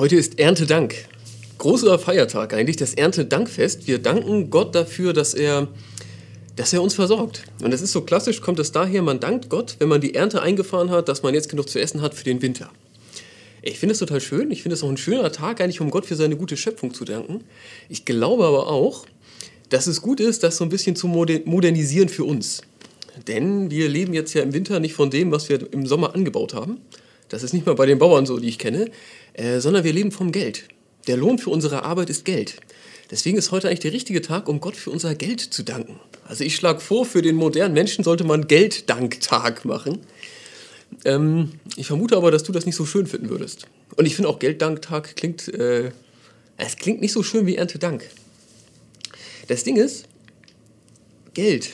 Heute ist Erntedank. Großer Feiertag eigentlich, das Erntedankfest. Wir danken Gott dafür, dass er, dass er uns versorgt. Und das ist so klassisch, kommt es daher, man dankt Gott, wenn man die Ernte eingefahren hat, dass man jetzt genug zu essen hat für den Winter. Ich finde es total schön. Ich finde es auch ein schöner Tag, eigentlich, um Gott für seine gute Schöpfung zu danken. Ich glaube aber auch, dass es gut ist, das so ein bisschen zu modernisieren für uns. Denn wir leben jetzt ja im Winter nicht von dem, was wir im Sommer angebaut haben. Das ist nicht mal bei den Bauern so, die ich kenne. Äh, sondern wir leben vom Geld. Der Lohn für unsere Arbeit ist Geld. Deswegen ist heute eigentlich der richtige Tag, um Gott für unser Geld zu danken. Also ich schlage vor, für den modernen Menschen sollte man Gelddanktag machen. Ähm, ich vermute aber, dass du das nicht so schön finden würdest. Und ich finde auch Gelddanktag klingt, äh, es klingt nicht so schön wie Erntedank. Das Ding ist, Geld.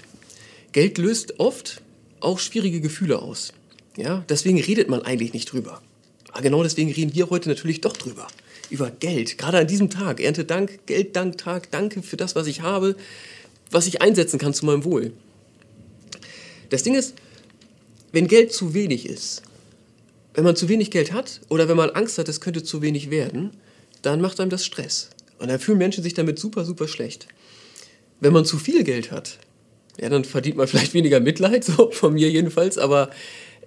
Geld löst oft auch schwierige Gefühle aus. Ja, deswegen redet man eigentlich nicht drüber. Aber genau deswegen reden wir heute natürlich doch drüber. Über Geld. Gerade an diesem Tag. Erntedank, Gelddanktag. Danke für das, was ich habe, was ich einsetzen kann zu meinem Wohl. Das Ding ist, wenn Geld zu wenig ist, wenn man zu wenig Geld hat oder wenn man Angst hat, es könnte zu wenig werden, dann macht einem das Stress. Und dann fühlen Menschen sich damit super, super schlecht. Wenn man zu viel Geld hat, ja, dann verdient man vielleicht weniger Mitleid, so von mir jedenfalls, aber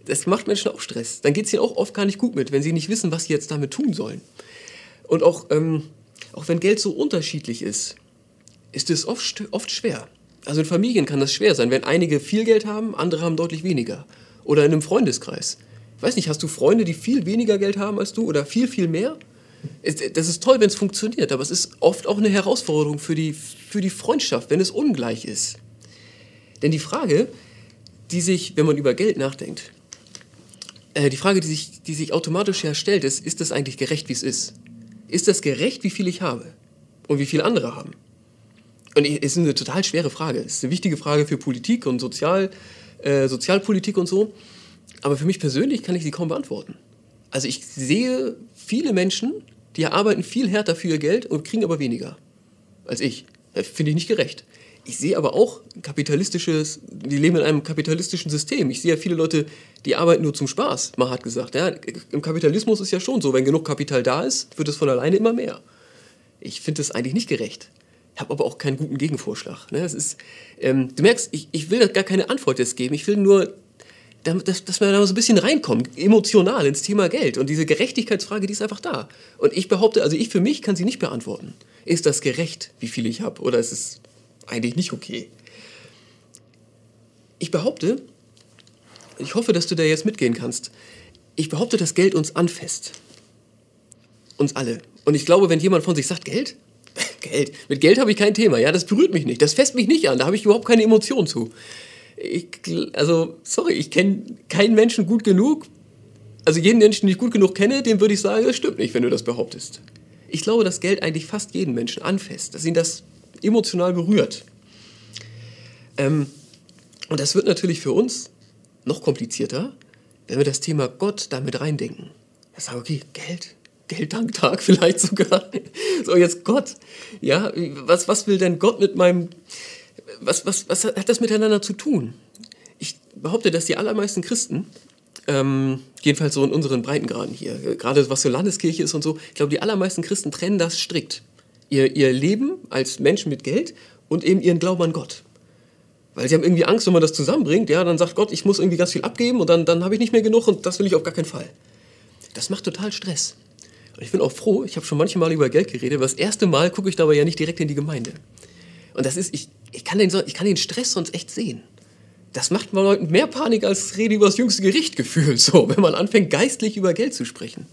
das macht Menschen auch Stress. Dann geht es ihnen auch oft gar nicht gut mit, wenn sie nicht wissen, was sie jetzt damit tun sollen. Und auch, ähm, auch wenn Geld so unterschiedlich ist, ist es oft, oft schwer. Also in Familien kann das schwer sein, wenn einige viel Geld haben, andere haben deutlich weniger. Oder in einem Freundeskreis. Ich weiß nicht, hast du Freunde, die viel weniger Geld haben als du oder viel, viel mehr? Das ist toll, wenn es funktioniert, aber es ist oft auch eine Herausforderung für die, für die Freundschaft, wenn es ungleich ist. Denn die Frage, die sich, wenn man über Geld nachdenkt, äh, die Frage, die sich, die sich automatisch herstellt, ist, ist das eigentlich gerecht, wie es ist? Ist das gerecht, wie viel ich habe? Und wie viele andere haben? Und es ist eine total schwere Frage. Es ist eine wichtige Frage für Politik und Sozial, äh, Sozialpolitik und so. Aber für mich persönlich kann ich sie kaum beantworten. Also ich sehe viele Menschen, die arbeiten viel härter für ihr Geld und kriegen aber weniger als ich. Finde ich nicht gerecht. Ich sehe aber auch kapitalistisches, die leben in einem kapitalistischen System. Ich sehe ja viele Leute, die arbeiten nur zum Spaß, mal hat gesagt. Ja, Im Kapitalismus ist ja schon so, wenn genug Kapital da ist, wird es von alleine immer mehr. Ich finde das eigentlich nicht gerecht. Ich habe aber auch keinen guten Gegenvorschlag. Ne? Das ist, ähm, du merkst, ich, ich will gar keine Antwort jetzt geben. Ich will nur, dass, dass wir da so ein bisschen reinkommen, emotional ins Thema Geld. Und diese Gerechtigkeitsfrage, die ist einfach da. Und ich behaupte, also ich für mich kann sie nicht beantworten. Ist das gerecht, wie viel ich habe? Oder ist es eigentlich nicht okay. Ich behaupte, ich hoffe, dass du da jetzt mitgehen kannst, ich behaupte, dass Geld uns anfasst. Uns alle. Und ich glaube, wenn jemand von sich sagt, Geld? Geld. Mit Geld habe ich kein Thema. Ja, das berührt mich nicht. Das fässt mich nicht an. Da habe ich überhaupt keine Emotion zu. Ich, also, sorry, ich kenne keinen Menschen gut genug. Also jeden Menschen, den ich gut genug kenne, dem würde ich sagen, das stimmt nicht, wenn du das behauptest. Ich glaube, dass Geld eigentlich fast jeden Menschen anfasst, dass ihn das emotional berührt. Ähm, und das wird natürlich für uns noch komplizierter, wenn wir das Thema Gott damit reindenken. Wir sagen, okay, Geld, Gelddanktag vielleicht sogar. So, jetzt Gott. Ja, was, was will denn Gott mit meinem, was, was, was hat das miteinander zu tun? Ich behaupte, dass die allermeisten Christen, ähm, jedenfalls so in unseren Breitengraden hier, gerade was so Landeskirche ist und so, ich glaube, die allermeisten Christen trennen das strikt ihr, ihr Leben als Menschen mit Geld und eben ihren Glauben an Gott. Weil sie haben irgendwie Angst, wenn man das zusammenbringt, ja, dann sagt Gott, ich muss irgendwie ganz viel abgeben und dann, dann habe ich nicht mehr genug und das will ich auf gar keinen Fall. Das macht total Stress. Und ich bin auch froh, ich habe schon manchmal über Geld geredet, aber das erste Mal gucke ich dabei ja nicht direkt in die Gemeinde. Und das ist, ich, ich, kann den, ich kann den Stress sonst echt sehen. Das macht mal Leuten mehr Panik als Rede über das jüngste Gericht gefühlt, so, wenn man anfängt, geistlich über Geld zu sprechen.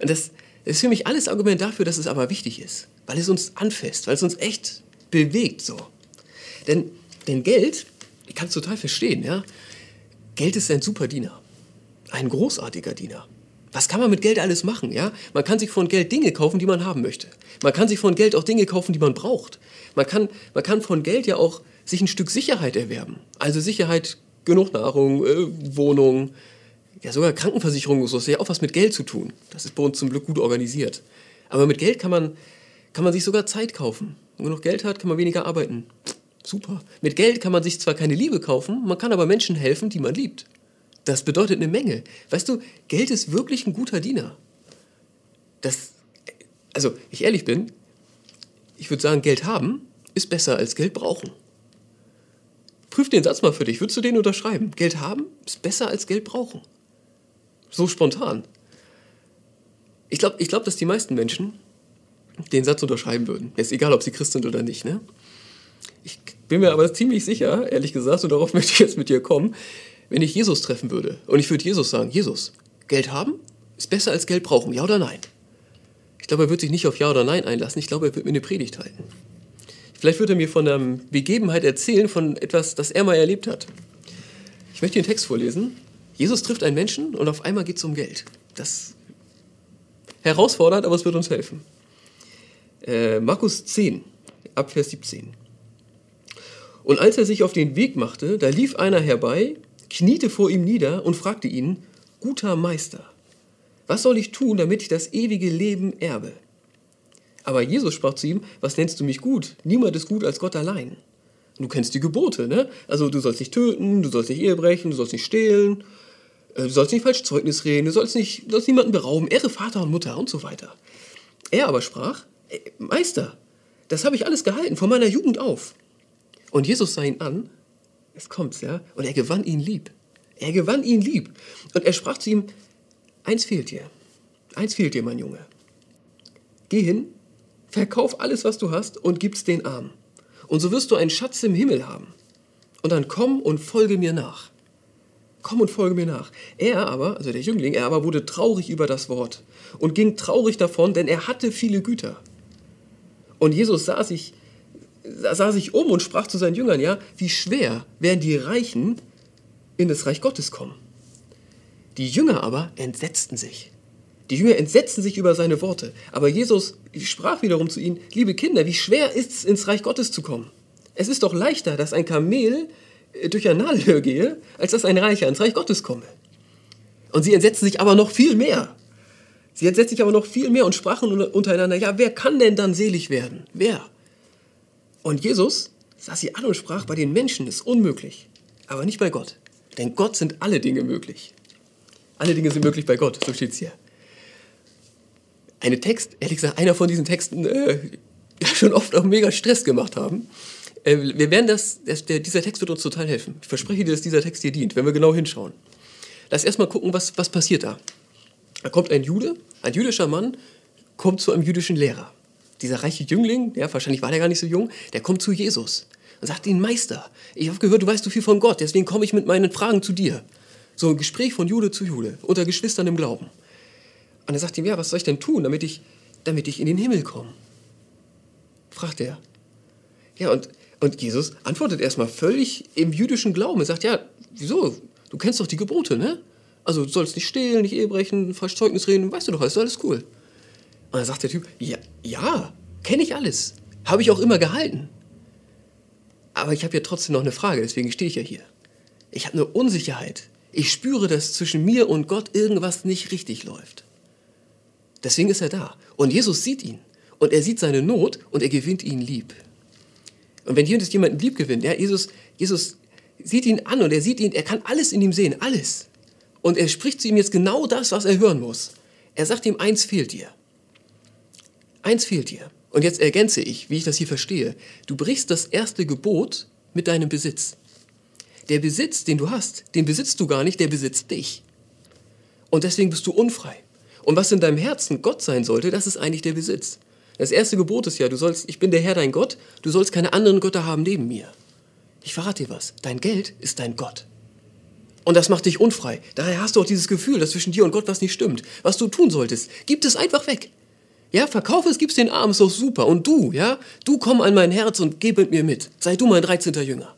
Und das ist für mich alles Argument dafür, dass es aber wichtig ist weil es uns anfasst, weil es uns echt bewegt so. Denn, denn Geld, ich kann es total verstehen, ja, Geld ist ein super Diener, ein großartiger Diener. Was kann man mit Geld alles machen, ja? Man kann sich von Geld Dinge kaufen, die man haben möchte. Man kann sich von Geld auch Dinge kaufen, die man braucht. Man kann, man kann von Geld ja auch sich ein Stück Sicherheit erwerben. Also Sicherheit, genug Nahrung, äh, Wohnung, ja sogar Krankenversicherung, so ist ja auch was mit Geld zu tun. Das ist bei uns zum Glück gut organisiert. Aber mit Geld kann man kann man sich sogar Zeit kaufen. Wenn man genug Geld hat, kann man weniger arbeiten. Super. Mit Geld kann man sich zwar keine Liebe kaufen, man kann aber Menschen helfen, die man liebt. Das bedeutet eine Menge. Weißt du, Geld ist wirklich ein guter Diener. Das, Also, ich ehrlich bin, ich würde sagen, Geld haben ist besser als Geld brauchen. Prüf den Satz mal für dich. Würdest du den unterschreiben? Geld haben ist besser als Geld brauchen. So spontan. Ich glaube, ich glaub, dass die meisten Menschen den Satz unterschreiben würden. Ist egal, ob sie Christ sind oder nicht. Ne? Ich bin mir aber ziemlich sicher, ehrlich gesagt, und darauf möchte ich jetzt mit dir kommen, wenn ich Jesus treffen würde und ich würde Jesus sagen, Jesus, Geld haben ist besser als Geld brauchen, ja oder nein? Ich glaube, er wird sich nicht auf Ja oder Nein einlassen. Ich glaube, er wird mir eine Predigt halten. Vielleicht wird er mir von einer Begebenheit erzählen, von etwas, das er mal erlebt hat. Ich möchte den Text vorlesen. Jesus trifft einen Menschen und auf einmal geht es um Geld. Das ist herausfordernd, aber es wird uns helfen. Äh, Markus 10, ab Vers 17. Und als er sich auf den Weg machte, da lief einer herbei, kniete vor ihm nieder und fragte ihn, guter Meister, was soll ich tun, damit ich das ewige Leben erbe? Aber Jesus sprach zu ihm, was nennst du mich gut? Niemand ist gut als Gott allein. Du kennst die Gebote, ne? Also du sollst nicht töten, du sollst nicht Ehe brechen, du sollst nicht stehlen, du sollst nicht falsch Zeugnis reden, du sollst, nicht, du sollst niemanden berauben, ehre Vater und Mutter und so weiter. Er aber sprach, äh, Meister, das habe ich alles gehalten, von meiner Jugend auf. Und Jesus sah ihn an, es kommt's, ja, und er gewann ihn lieb. Er gewann ihn lieb. Und er sprach zu ihm, eins fehlt dir, eins fehlt dir, mein Junge. Geh hin, Verkauf alles, was du hast und gib's den Armen. Und so wirst du einen Schatz im Himmel haben. Und dann komm und folge mir nach. Komm und folge mir nach. Er aber, also der Jüngling, er aber wurde traurig über das Wort und ging traurig davon, denn er hatte viele Güter. Und Jesus sah sich, sah sich um und sprach zu seinen Jüngern, ja, wie schwer werden die Reichen in das Reich Gottes kommen. Die Jünger aber entsetzten sich. Die Jünger entsetzten sich über seine Worte. Aber Jesus sprach wiederum zu ihnen, liebe Kinder, wie schwer ist es, ins Reich Gottes zu kommen? Es ist doch leichter, dass ein Kamel durch ein Nadelöhr gehe, als dass ein Reicher ins Reich Gottes komme. Und sie entsetzten sich aber noch viel mehr. Sie entsetzten sich aber noch viel mehr und sprachen untereinander, ja, wer kann denn dann selig werden? Wer? Und Jesus sah sie an und sprach, bei den Menschen ist unmöglich, aber nicht bei Gott. Denn Gott sind alle Dinge möglich. Alle Dinge sind möglich bei Gott, so steht es hier eine Text, ehrlich gesagt, einer von diesen Texten äh, schon oft auch mega Stress gemacht haben. Äh, wir werden das, das der, dieser Text wird uns total helfen. Ich verspreche dir, dass dieser Text dir dient, wenn wir genau hinschauen. Lass erstmal gucken, was, was passiert da. Da kommt ein Jude, ein jüdischer Mann, kommt zu einem jüdischen Lehrer. Dieser reiche Jüngling, ja, wahrscheinlich war der gar nicht so jung, der kommt zu Jesus und sagt ihm, Meister, ich habe gehört, du weißt so viel von Gott, deswegen komme ich mit meinen Fragen zu dir. So ein Gespräch von Jude zu Jude, unter Geschwistern im Glauben. Und er sagt ihm, ja, was soll ich denn tun, damit ich, damit ich in den Himmel komme? Fragt er. Ja, und, und Jesus antwortet erstmal völlig im jüdischen Glauben. Er sagt, ja, wieso? Du kennst doch die Gebote, ne? Also du sollst nicht stehlen, nicht Ehebrechen, falsch Zeugnis reden, weißt du doch, ist alles cool. Und dann sagt der Typ, ja, ja, kenne ich alles. Habe ich auch immer gehalten. Aber ich habe ja trotzdem noch eine Frage, deswegen stehe ich ja hier. Ich habe eine Unsicherheit. Ich spüre, dass zwischen mir und Gott irgendwas nicht richtig läuft. Deswegen ist er da. Und Jesus sieht ihn. Und er sieht seine Not und er gewinnt ihn lieb. Und wenn hier jemanden lieb gewinnt, ja, Jesus, Jesus sieht ihn an und er sieht ihn, er kann alles in ihm sehen, alles. Und er spricht zu ihm jetzt genau das, was er hören muss. Er sagt ihm, eins fehlt dir. Eins fehlt dir. Und jetzt ergänze ich, wie ich das hier verstehe. Du brichst das erste Gebot mit deinem Besitz. Der Besitz, den du hast, den besitzt du gar nicht, der besitzt dich. Und deswegen bist du unfrei. Und was in deinem Herzen Gott sein sollte, das ist eigentlich der Besitz. Das erste Gebot ist ja, du sollst, ich bin der Herr dein Gott, du sollst keine anderen Götter haben neben mir. Ich verrate dir was, dein Geld ist dein Gott. Und das macht dich unfrei. Daher hast du auch dieses Gefühl, dass zwischen dir und Gott was nicht stimmt. Was du tun solltest, gib es einfach weg. Ja, verkauf es, gib's den Armen, ist doch super. Und du, ja, du komm an mein Herz und geh mit mir mit. Sei du mein 13. Jünger.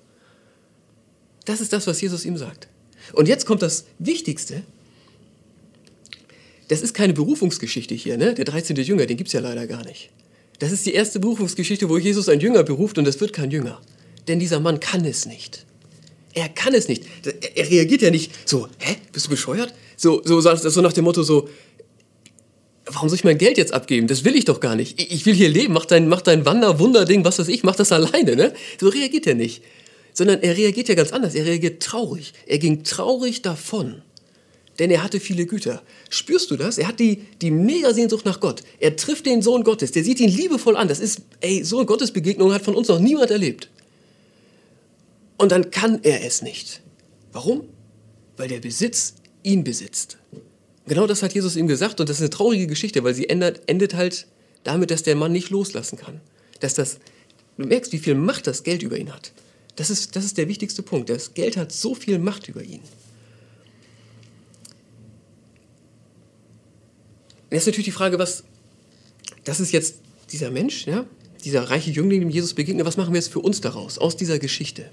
Das ist das, was Jesus ihm sagt. Und jetzt kommt das Wichtigste, das ist keine Berufungsgeschichte hier, ne? Der 13. Jünger, den gibt es ja leider gar nicht. Das ist die erste Berufungsgeschichte, wo Jesus einen Jünger beruft und es wird kein Jünger. Denn dieser Mann kann es nicht. Er kann es nicht. Er reagiert ja nicht so, hä, bist du bescheuert? So, so, so nach dem Motto so, warum soll ich mein Geld jetzt abgeben? Das will ich doch gar nicht. Ich will hier leben, mach dein, mach dein Wander-Wunderding, was weiß ich, mach das alleine, ne? So reagiert er nicht. Sondern er reagiert ja ganz anders. Er reagiert traurig. Er ging traurig davon denn er hatte viele Güter. Spürst du das? Er hat die, die Mega-Sehnsucht nach Gott. Er trifft den Sohn Gottes, der sieht ihn liebevoll an. Das ist, ey, so eine Gottesbegegnung hat von uns noch niemand erlebt. Und dann kann er es nicht. Warum? Weil der Besitz ihn besitzt. Genau das hat Jesus ihm gesagt und das ist eine traurige Geschichte, weil sie endet, endet halt damit, dass der Mann nicht loslassen kann. Dass das, du merkst, wie viel Macht das Geld über ihn hat. Das ist, das ist der wichtigste Punkt. Das Geld hat so viel Macht über ihn. Jetzt ist natürlich die Frage, was, das ist jetzt dieser Mensch, ja, dieser reiche Jüngling, dem Jesus begegnet, was machen wir jetzt für uns daraus, aus dieser Geschichte?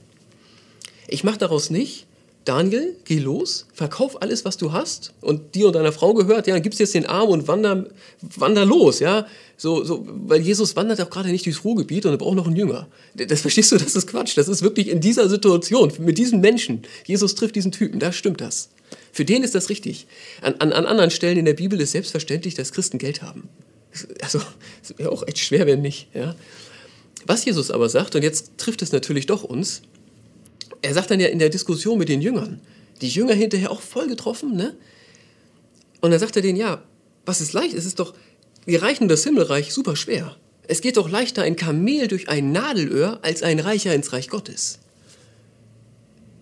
Ich mache daraus nicht, Daniel, geh los, verkauf alles, was du hast und dir und deiner Frau gehört, ja, dann gibst jetzt den Arm und wander, wander los, ja. So, so, weil Jesus wandert auch gerade nicht durchs Ruhrgebiet und er braucht noch einen Jünger. Das verstehst du, das ist Quatsch. Das ist wirklich in dieser Situation, mit diesem Menschen. Jesus trifft diesen Typen, da stimmt das. Für den ist das richtig. An, an, an anderen Stellen in der Bibel ist selbstverständlich, dass Christen Geld haben. Also, es wäre auch echt schwer, wenn nicht, ja. Was Jesus aber sagt, und jetzt trifft es natürlich doch uns, er sagt dann ja in der Diskussion mit den Jüngern, die Jünger hinterher auch voll getroffen, ne? Und dann sagt er denen, ja, was ist leicht? Es ist doch, wir reichen das Himmelreich super schwer. Es geht doch leichter ein Kamel durch ein Nadelöhr als ein Reicher ins Reich Gottes.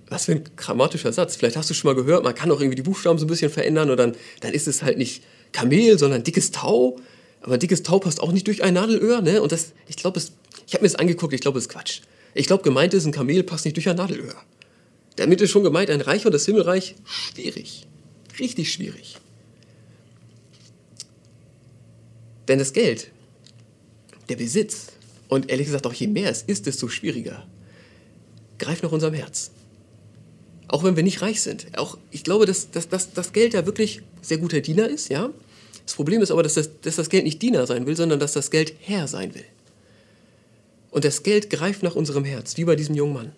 Was für ein grammatischer Satz. Vielleicht hast du schon mal gehört, man kann auch irgendwie die Buchstaben so ein bisschen verändern und dann, dann ist es halt nicht Kamel, sondern dickes Tau. Aber dickes Tau passt auch nicht durch ein Nadelöhr, ne? Und das, ich glaube, ich habe mir das angeguckt, ich glaube, das ist Quatsch. Ich glaube, gemeint ist, ein Kamel passt nicht durch ein Nadelöhr. Damit ist schon gemeint, ein Reich und das Himmelreich schwierig. Richtig schwierig. Denn das Geld, der Besitz und ehrlich gesagt auch je mehr es ist, desto schwieriger, greift nach unserem Herz. Auch wenn wir nicht reich sind. Auch, ich glaube, dass, dass, dass das Geld ja wirklich sehr guter Diener ist, ja. Das Problem ist aber, dass das, dass das Geld nicht Diener sein will, sondern dass das Geld Herr sein will. Und das Geld greift nach unserem Herz, wie bei diesem jungen Mann.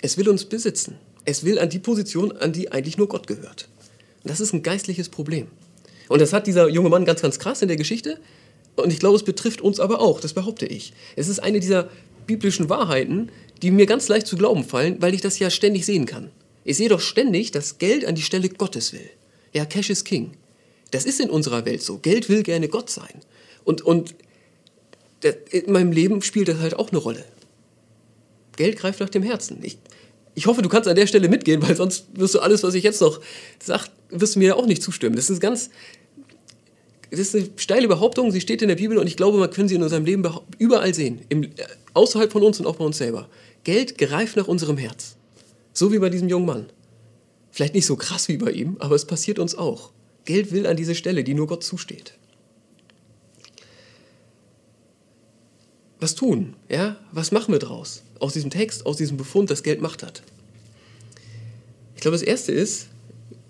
Es will uns besitzen. Es will an die Position, an die eigentlich nur Gott gehört. Und das ist ein geistliches Problem. Und das hat dieser junge Mann ganz, ganz krass in der Geschichte. Und ich glaube, es betrifft uns aber auch, das behaupte ich. Es ist eine dieser biblischen Wahrheiten, die mir ganz leicht zu glauben fallen, weil ich das ja ständig sehen kann. Ich sehe doch ständig, dass Geld an die Stelle Gottes will. Ja, Cash is King. Das ist in unserer Welt so. Geld will gerne Gott sein. Und, und in meinem Leben spielt das halt auch eine Rolle. Geld greift nach dem Herzen. Ich, ich hoffe, du kannst an der Stelle mitgehen, weil sonst wirst du alles, was ich jetzt noch sage, wirst du mir auch nicht zustimmen. Das ist ganz, das ist eine steile Behauptung, sie steht in der Bibel und ich glaube, man kann sie in unserem Leben überall sehen, im, außerhalb von uns und auch bei uns selber. Geld greift nach unserem Herz. So wie bei diesem jungen Mann. Vielleicht nicht so krass wie bei ihm, aber es passiert uns auch. Geld will an diese Stelle, die nur Gott zusteht. was tun? Ja? Was machen wir draus? Aus diesem Text, aus diesem Befund, das Geld Macht hat. Ich glaube, das Erste ist,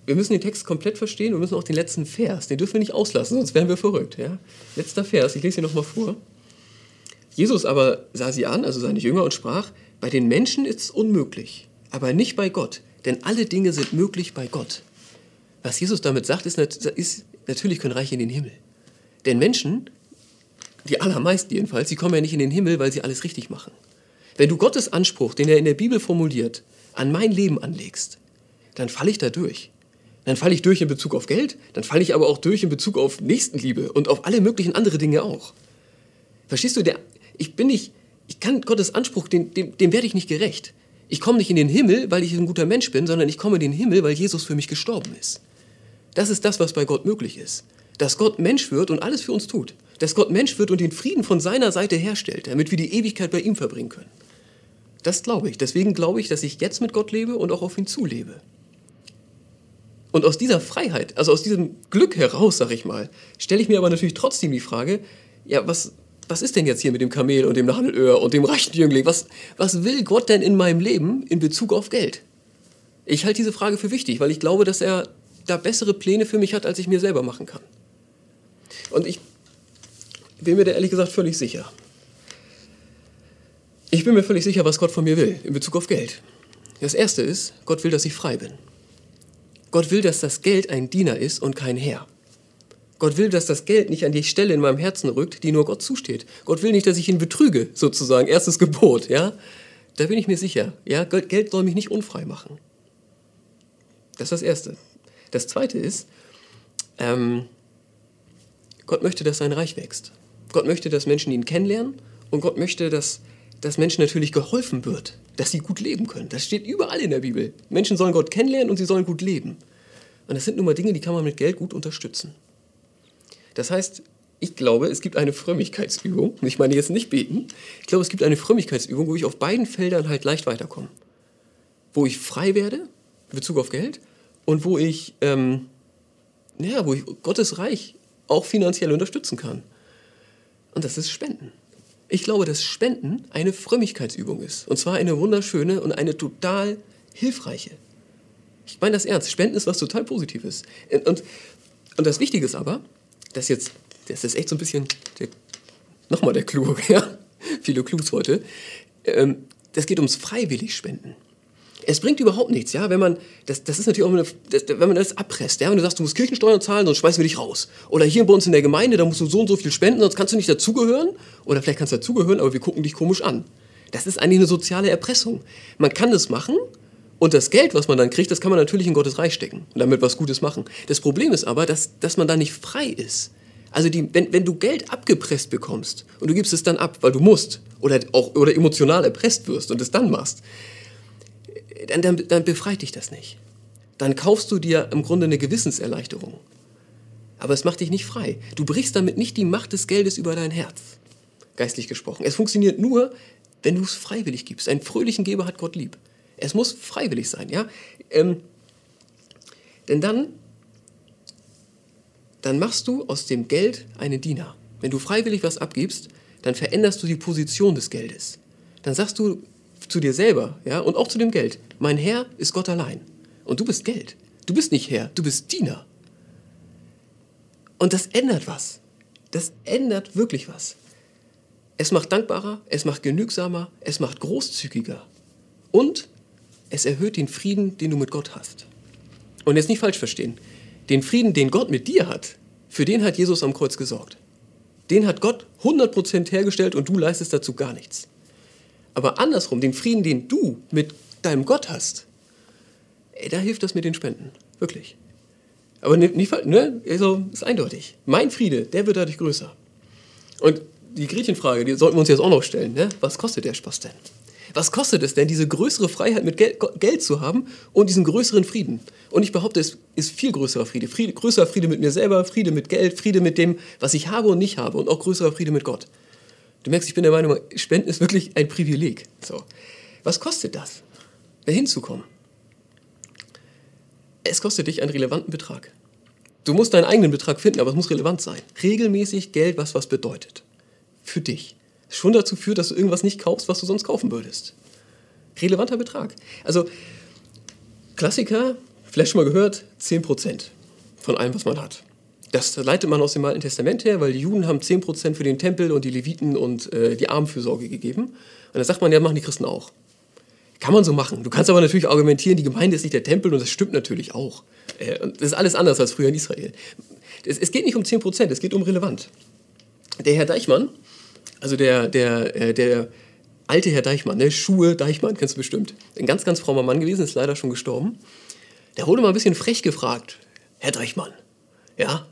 wir müssen den Text komplett verstehen und müssen auch den letzten Vers, den dürfen wir nicht auslassen, sonst wären wir verrückt. Ja? Letzter Vers, ich lese ihn nochmal vor. Jesus aber sah sie an, also seine Jünger, und sprach, bei den Menschen ist es unmöglich, aber nicht bei Gott, denn alle Dinge sind möglich bei Gott. Was Jesus damit sagt, ist, ist natürlich können Reiche in den Himmel. Denn Menschen die allermeisten jedenfalls, die kommen ja nicht in den Himmel, weil sie alles richtig machen. Wenn du Gottes Anspruch, den er in der Bibel formuliert, an mein Leben anlegst, dann falle ich da durch. Dann falle ich durch in Bezug auf Geld, dann falle ich aber auch durch in Bezug auf Nächstenliebe und auf alle möglichen andere Dinge auch. Verstehst du, der, ich bin nicht, ich kann Gottes Anspruch, dem, dem, dem werde ich nicht gerecht. Ich komme nicht in den Himmel, weil ich ein guter Mensch bin, sondern ich komme in den Himmel, weil Jesus für mich gestorben ist. Das ist das, was bei Gott möglich ist. Dass Gott Mensch wird und alles für uns tut dass Gott Mensch wird und den Frieden von seiner Seite herstellt, damit wir die Ewigkeit bei ihm verbringen können. Das glaube ich. Deswegen glaube ich, dass ich jetzt mit Gott lebe und auch auf ihn zulebe. Und aus dieser Freiheit, also aus diesem Glück heraus, sag ich mal, stelle ich mir aber natürlich trotzdem die Frage, ja, was, was ist denn jetzt hier mit dem Kamel und dem Nadelöhr und dem reichen Jüngling? Was, was will Gott denn in meinem Leben in Bezug auf Geld? Ich halte diese Frage für wichtig, weil ich glaube, dass er da bessere Pläne für mich hat, als ich mir selber machen kann. Und ich bin mir da ehrlich gesagt völlig sicher. Ich bin mir völlig sicher, was Gott von mir will in Bezug auf Geld. Das Erste ist, Gott will, dass ich frei bin. Gott will, dass das Geld ein Diener ist und kein Herr. Gott will, dass das Geld nicht an die Stelle in meinem Herzen rückt, die nur Gott zusteht. Gott will nicht, dass ich ihn betrüge, sozusagen. Erstes Gebot, ja? Da bin ich mir sicher. Ja, Geld soll mich nicht unfrei machen. Das ist das Erste. Das Zweite ist, ähm, Gott möchte, dass sein Reich wächst. Gott möchte, dass Menschen ihn kennenlernen und Gott möchte, dass, dass Menschen natürlich geholfen wird, dass sie gut leben können. Das steht überall in der Bibel. Menschen sollen Gott kennenlernen und sie sollen gut leben. Und das sind nun mal Dinge, die kann man mit Geld gut unterstützen. Das heißt, ich glaube, es gibt eine Frömmigkeitsübung. Ich meine jetzt nicht beten. Ich glaube, es gibt eine Frömmigkeitsübung, wo ich auf beiden Feldern halt leicht weiterkomme. Wo ich frei werde in Bezug auf Geld und wo ich, ähm, ja, wo ich Gottes Reich auch finanziell unterstützen kann. Und das ist Spenden. Ich glaube, dass Spenden eine Frömmigkeitsübung ist. Und zwar eine wunderschöne und eine total hilfreiche. Ich meine das ernst. Spenden ist was total Positives. Und, und das Wichtige ist aber, dass jetzt, das ist echt so ein bisschen, der, nochmal der Clou, ja, viele Clues heute, ähm, das geht ums freiwillig Spenden. Es bringt überhaupt nichts, ja, wenn man, das, das ist natürlich auch eine, das, wenn man das abpresst, ja, wenn du sagst, du musst Kirchensteuern zahlen, sonst schmeißen wir dich raus. Oder hier bei uns in der Gemeinde, da musst du so und so viel spenden, sonst kannst du nicht dazugehören. Oder vielleicht kannst du dazugehören, aber wir gucken dich komisch an. Das ist eigentlich eine soziale Erpressung. Man kann das machen, und das Geld, was man dann kriegt, das kann man natürlich in Gottes Reich stecken und damit was Gutes machen. Das Problem ist aber, dass, dass man da nicht frei ist. Also die, wenn, wenn du Geld abgepresst bekommst und du gibst es dann ab, weil du musst oder, auch, oder emotional erpresst wirst und es dann machst, dann, dann, dann befreit dich das nicht. Dann kaufst du dir im Grunde eine Gewissenserleichterung. Aber es macht dich nicht frei. Du brichst damit nicht die Macht des Geldes über dein Herz, geistlich gesprochen. Es funktioniert nur, wenn du es freiwillig gibst. Einen fröhlichen Geber hat Gott lieb. Es muss freiwillig sein, ja. Ähm, denn dann, dann machst du aus dem Geld einen Diener. Wenn du freiwillig was abgibst, dann veränderst du die Position des Geldes. Dann sagst du zu dir selber, ja, und auch zu dem Geld, mein Herr ist Gott allein. Und du bist Geld. Du bist nicht Herr, du bist Diener. Und das ändert was. Das ändert wirklich was. Es macht dankbarer, es macht genügsamer, es macht großzügiger. Und es erhöht den Frieden, den du mit Gott hast. Und jetzt nicht falsch verstehen. Den Frieden, den Gott mit dir hat, für den hat Jesus am Kreuz gesorgt. Den hat Gott 100% hergestellt und du leistest dazu gar nichts. Aber andersrum, den Frieden, den du mit deinem Gott hast, ey, da hilft das mit den Spenden. Wirklich. Aber nicht, ne? Also, ist eindeutig. Mein Friede, der wird dadurch größer. Und die Gretchenfrage, die sollten wir uns jetzt auch noch stellen. Ne? Was kostet der Spaß denn? Was kostet es denn, diese größere Freiheit mit Geld, Geld, zu haben und diesen größeren Frieden? Und ich behaupte, es ist viel größerer Friede. Friede. Größerer Friede mit mir selber, Friede mit Geld, Friede mit dem, was ich habe und nicht habe und auch größerer Friede mit Gott. Du merkst, ich bin der Meinung, Spenden ist wirklich ein Privileg. So. Was kostet das, da hinzukommen? Es kostet dich einen relevanten Betrag. Du musst deinen eigenen Betrag finden, aber es muss relevant sein. Regelmäßig Geld, was was bedeutet. Für dich schon dazu führt, dass du irgendwas nicht kaufst, was du sonst kaufen würdest. Relevanter Betrag. Also Klassiker, vielleicht schon mal gehört, 10% von allem, was man hat. Das leitet man aus dem Alten Testament her, weil die Juden haben 10% für den Tempel und die Leviten und äh, die Armenfürsorge gegeben. Und dann sagt man, ja, machen die Christen auch. Kann man so machen. Du kannst aber natürlich argumentieren, die Gemeinde ist nicht der Tempel und das stimmt natürlich auch. Äh, das ist alles anders als früher in Israel. Es, es geht nicht um 10%, es geht um relevant. Der Herr Deichmann, also der, der, äh, der alte Herr Deichmann, ne? Schuhe Deichmann, kennst du bestimmt. Ein ganz, ganz frommer Mann gewesen, ist leider schon gestorben. Der wurde mal ein bisschen frech gefragt. Herr Deichmann, ja,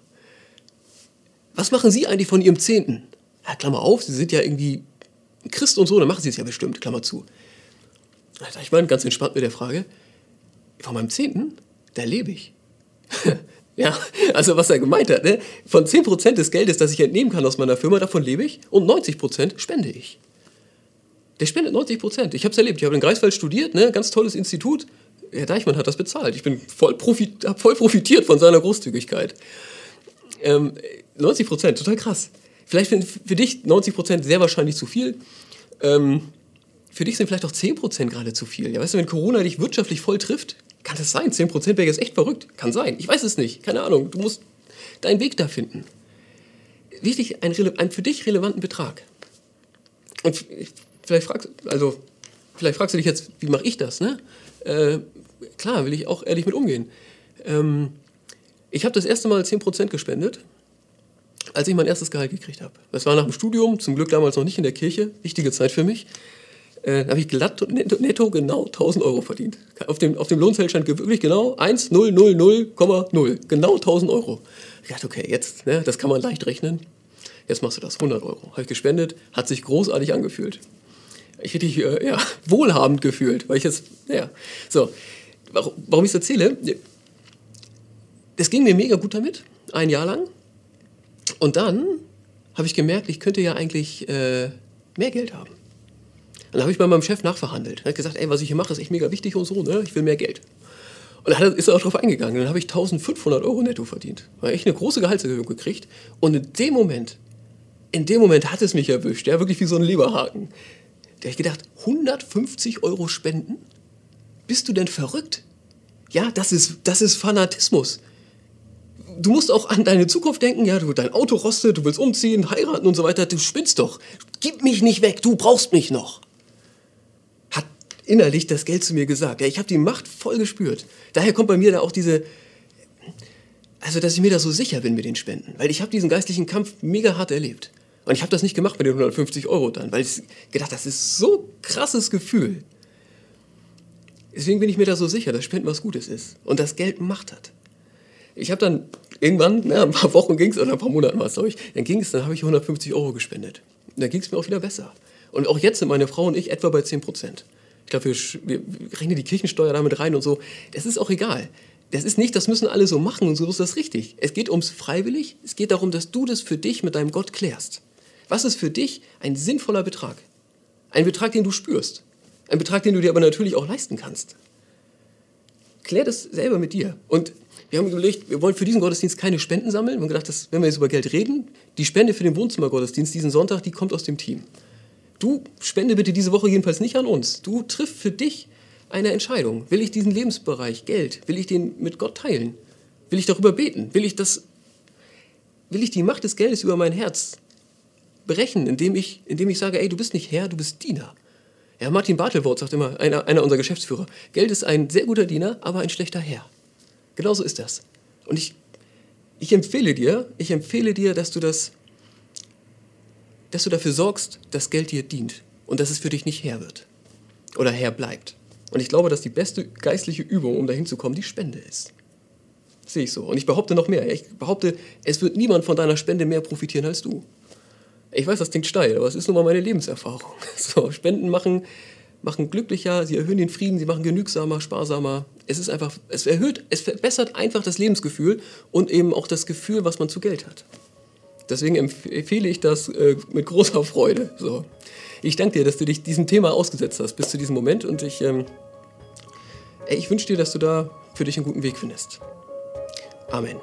was machen Sie eigentlich von Ihrem Zehnten? Ja, Klammer auf, Sie sind ja irgendwie Christ und so, dann machen Sie es ja bestimmt, Klammer zu. Herr Deichmann, ganz entspannt mit der Frage, von meinem Zehnten, da lebe ich. Ja, also was er gemeint hat, ne? von 10% des Geldes, das ich entnehmen kann aus meiner Firma, davon lebe ich und 90% spende ich. Der spendet 90%. Ich habe es erlebt. Ich habe in Greifswald studiert, ne? ganz tolles Institut. Herr Deichmann hat das bezahlt. Ich bin voll, profit, voll profitiert von seiner Großzügigkeit. Ähm, 90%, total krass. Vielleicht sind für dich 90% sehr wahrscheinlich zu viel. Ähm, für dich sind vielleicht auch 10% gerade zu viel. Ja, weißt du, wenn Corona dich wirtschaftlich voll trifft, kann das sein? 10% wäre jetzt echt verrückt. Kann sein. Ich weiß es nicht. Keine Ahnung. Du musst deinen Weg da finden. Wichtig, ein, ein für dich relevanten Betrag. Und vielleicht fragst, also, vielleicht fragst du dich jetzt, wie mache ich das? Ne? Äh, klar, will ich auch ehrlich mit umgehen. Ähm, ich habe das erste Mal 10% gespendet, als ich mein erstes Gehalt gekriegt habe. Das war nach dem Studium, zum Glück damals noch nicht in der Kirche. Wichtige Zeit für mich. Äh, habe ich glatt netto, genau 1000 Euro verdient. Auf dem, auf dem Lohnzettel stand wirklich genau 1000,0. Genau 1000 Euro. Ich dachte, okay, jetzt, ne, das kann man leicht rechnen. Jetzt machst du das, 100 Euro. Habe ich gespendet, hat sich großartig angefühlt. Ich hätte mich äh, ja, wohlhabend gefühlt, weil ich jetzt, ja, so. Warum, warum ich es erzähle? Es ging mir mega gut damit, ein Jahr lang. Und dann habe ich gemerkt, ich könnte ja eigentlich äh, mehr Geld haben. Dann habe ich bei meinem Chef nachverhandelt. Er hat gesagt, ey, was ich hier mache, ist echt mega wichtig und so, ne? ich will mehr Geld. Und dann ist er auch drauf eingegangen. Dann habe ich 1500 Euro netto verdient. Da habe ich eine große Gehaltserhöhung gekriegt. Und in dem Moment, in dem Moment hat es mich erwischt. Ja, wirklich wie so ein Leberhaken. Da habe ich gedacht, 150 Euro spenden? Bist du denn verrückt? Ja, das ist, das ist Fanatismus. Du musst auch an deine Zukunft denken. Ja, du, dein Auto rostet, du willst umziehen, heiraten und so weiter. Du spinnst doch. Gib mich nicht weg, du brauchst mich noch innerlich das Geld zu mir gesagt. Ja, ich habe die Macht voll gespürt. Daher kommt bei mir da auch diese, also dass ich mir da so sicher bin mit den Spenden. Weil ich habe diesen geistlichen Kampf mega hart erlebt. Und ich habe das nicht gemacht mit den 150 Euro dann, weil ich gedacht, das ist so krasses Gefühl. Deswegen bin ich mir da so sicher, dass Spenden was Gutes ist und das Geld Macht hat. Ich habe dann irgendwann, na, ein paar Wochen ging es, oder ein paar Monate war es, glaube ich, dann ging es, dann habe ich 150 Euro gespendet. Und dann ging es mir auch wieder besser. Und auch jetzt sind meine Frau und ich etwa bei 10 Prozent glaube, wir, wir, rechnen die Kirchensteuer damit rein und so. Das ist auch egal. Das ist nicht, das müssen alle so machen und so ist das richtig. Es geht ums Freiwillig. Es geht darum, dass du das für dich mit deinem Gott klärst. Was ist für dich ein sinnvoller Betrag? Ein Betrag, den du spürst. Ein Betrag, den du dir aber natürlich auch leisten kannst. Klär das selber mit dir. Und wir haben überlegt, wir wollen für diesen Gottesdienst keine Spenden sammeln. Wir haben gedacht, dass, wenn wir jetzt über Geld reden, die Spende für den Wohnzimmergottesdienst diesen Sonntag, die kommt aus dem Team du spende bitte diese Woche jedenfalls nicht an uns. Du triff für dich eine Entscheidung. Will ich diesen Lebensbereich, Geld, will ich den mit Gott teilen? Will ich darüber beten? Will ich das, will ich die Macht des Geldes über mein Herz brechen, indem ich, indem ich sage, ey, du bist nicht Herr, du bist Diener. Ja, Martin Bartelwort sagt immer, einer, einer unserer Geschäftsführer, Geld ist ein sehr guter Diener, aber ein schlechter Herr. Genauso ist das. Und ich, ich empfehle dir, ich empfehle dir, dass du das dass du dafür sorgst, dass Geld dir dient und dass es für dich nicht Herr wird oder Herr bleibt. Und ich glaube, dass die beste geistliche Übung, um dahin zu kommen, die Spende ist. Das sehe ich so. Und ich behaupte noch mehr. Ich behaupte, es wird niemand von deiner Spende mehr profitieren als du. Ich weiß, das klingt steil, aber es ist nun mal meine Lebenserfahrung. So, Spenden machen, machen glücklicher, sie erhöhen den Frieden, sie machen genügsamer, sparsamer. Es ist einfach, es erhöht, es verbessert einfach das Lebensgefühl und eben auch das Gefühl, was man zu Geld hat. Deswegen empfehle ich das äh, mit großer Freude. So. Ich danke dir, dass du dich diesem Thema ausgesetzt hast bis zu diesem Moment und ich, ähm, ich wünsche dir, dass du da für dich einen guten Weg findest. Amen.